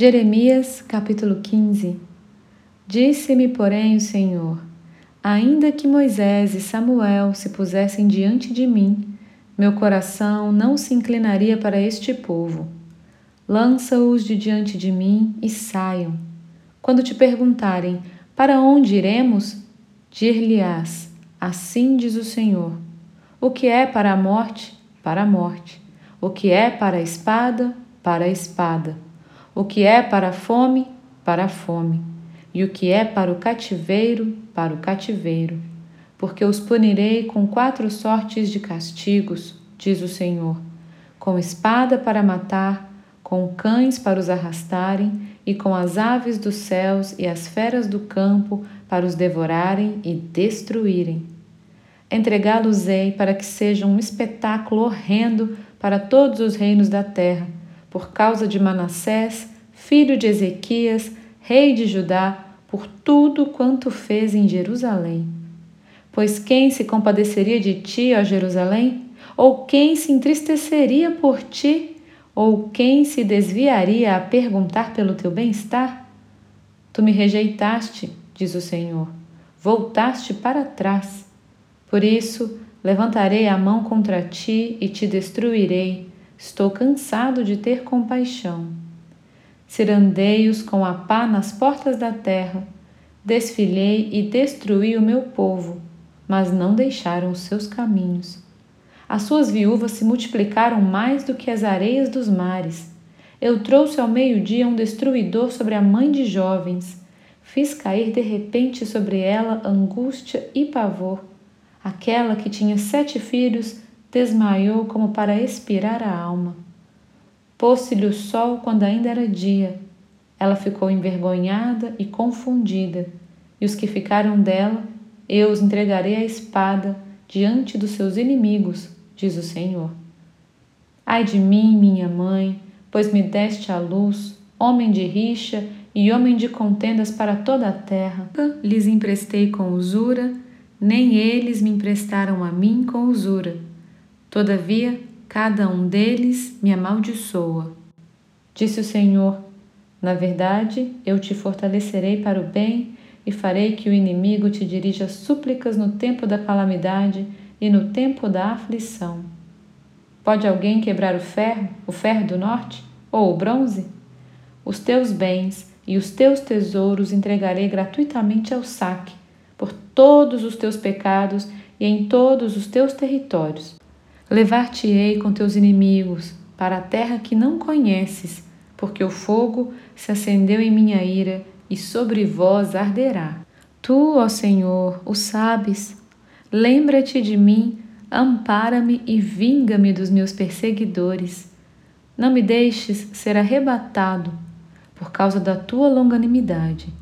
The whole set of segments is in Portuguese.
Jeremias capítulo 15 Disse-me, porém, o Senhor: Ainda que Moisés e Samuel se pusessem diante de mim, meu coração não se inclinaria para este povo. Lança-os de diante de mim e saiam. Quando te perguntarem: Para onde iremos? Dir-lhe-ás: Assim diz o Senhor: O que é para a morte? Para a morte. O que é para a espada? Para a espada o que é para a fome, para a fome, e o que é para o cativeiro, para o cativeiro. Porque os punirei com quatro sortes de castigos, diz o Senhor: com espada para matar, com cães para os arrastarem, e com as aves dos céus e as feras do campo para os devorarem e destruírem. Entregá-los-ei para que sejam um espetáculo horrendo para todos os reinos da terra por causa de Manassés, filho de Ezequias, rei de Judá, por tudo quanto fez em Jerusalém. Pois quem se compadeceria de ti, ó Jerusalém? Ou quem se entristeceria por ti? Ou quem se desviaria a perguntar pelo teu bem-estar? Tu me rejeitaste, diz o Senhor, voltaste para trás. Por isso, levantarei a mão contra ti e te destruirei Estou cansado de ter compaixão. Cirandei-os com a pá nas portas da terra, desfilei e destruí o meu povo, mas não deixaram os seus caminhos. As suas viúvas se multiplicaram mais do que as areias dos mares. Eu trouxe ao meio-dia um destruidor sobre a mãe de jovens. Fiz cair de repente sobre ela angústia e pavor. Aquela que tinha sete filhos desmaiou como para expirar a alma. Pôs-se-lhe o sol quando ainda era dia. Ela ficou envergonhada e confundida, e os que ficaram dela, eu os entregarei à espada diante dos seus inimigos, diz o Senhor. Ai de mim, minha mãe, pois me deste a luz, homem de rixa e homem de contendas para toda a terra. Lhes emprestei com usura, nem eles me emprestaram a mim com usura Todavia, cada um deles me amaldiçoa. Disse o Senhor: Na verdade, eu te fortalecerei para o bem e farei que o inimigo te dirija súplicas no tempo da calamidade e no tempo da aflição. Pode alguém quebrar o ferro, o ferro do norte, ou o bronze? Os teus bens e os teus tesouros entregarei gratuitamente ao saque, por todos os teus pecados e em todos os teus territórios. Levar-te-ei com teus inimigos para a terra que não conheces, porque o fogo se acendeu em minha ira e sobre vós arderá. Tu, ó Senhor, o sabes. Lembra-te de mim, ampara-me e vinga-me dos meus perseguidores. Não me deixes ser arrebatado por causa da tua longanimidade.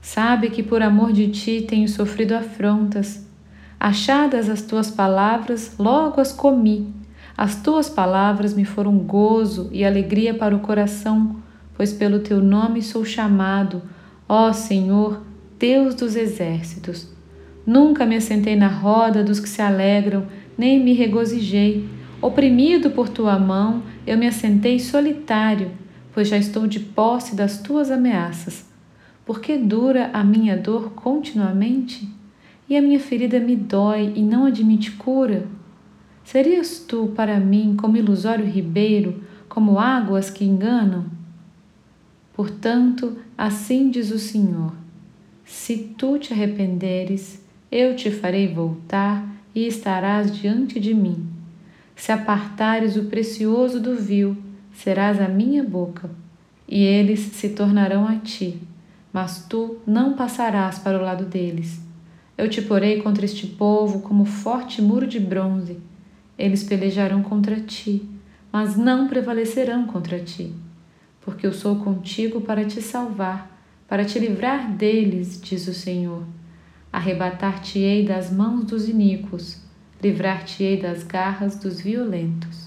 Sabe que por amor de ti tenho sofrido afrontas Achadas as tuas palavras, logo as comi. As tuas palavras me foram gozo e alegria para o coração, pois pelo teu nome sou chamado, ó Senhor, Deus dos exércitos. Nunca me assentei na roda dos que se alegram, nem me regozijei. Oprimido por tua mão, eu me assentei solitário, pois já estou de posse das tuas ameaças. Por que dura a minha dor continuamente? E a minha ferida me dói e não admite cura? Serias tu para mim como ilusório ribeiro, como águas que enganam? Portanto, assim diz o Senhor: Se tu te arrependeres, eu te farei voltar e estarás diante de mim. Se apartares o precioso do vil, serás a minha boca, e eles se tornarão a ti, mas tu não passarás para o lado deles eu te porei contra este povo como forte muro de bronze. Eles pelejarão contra ti, mas não prevalecerão contra ti, porque eu sou contigo para te salvar, para te livrar deles, diz o Senhor. Arrebatar-te-ei das mãos dos iníquos, livrar-te-ei das garras dos violentos.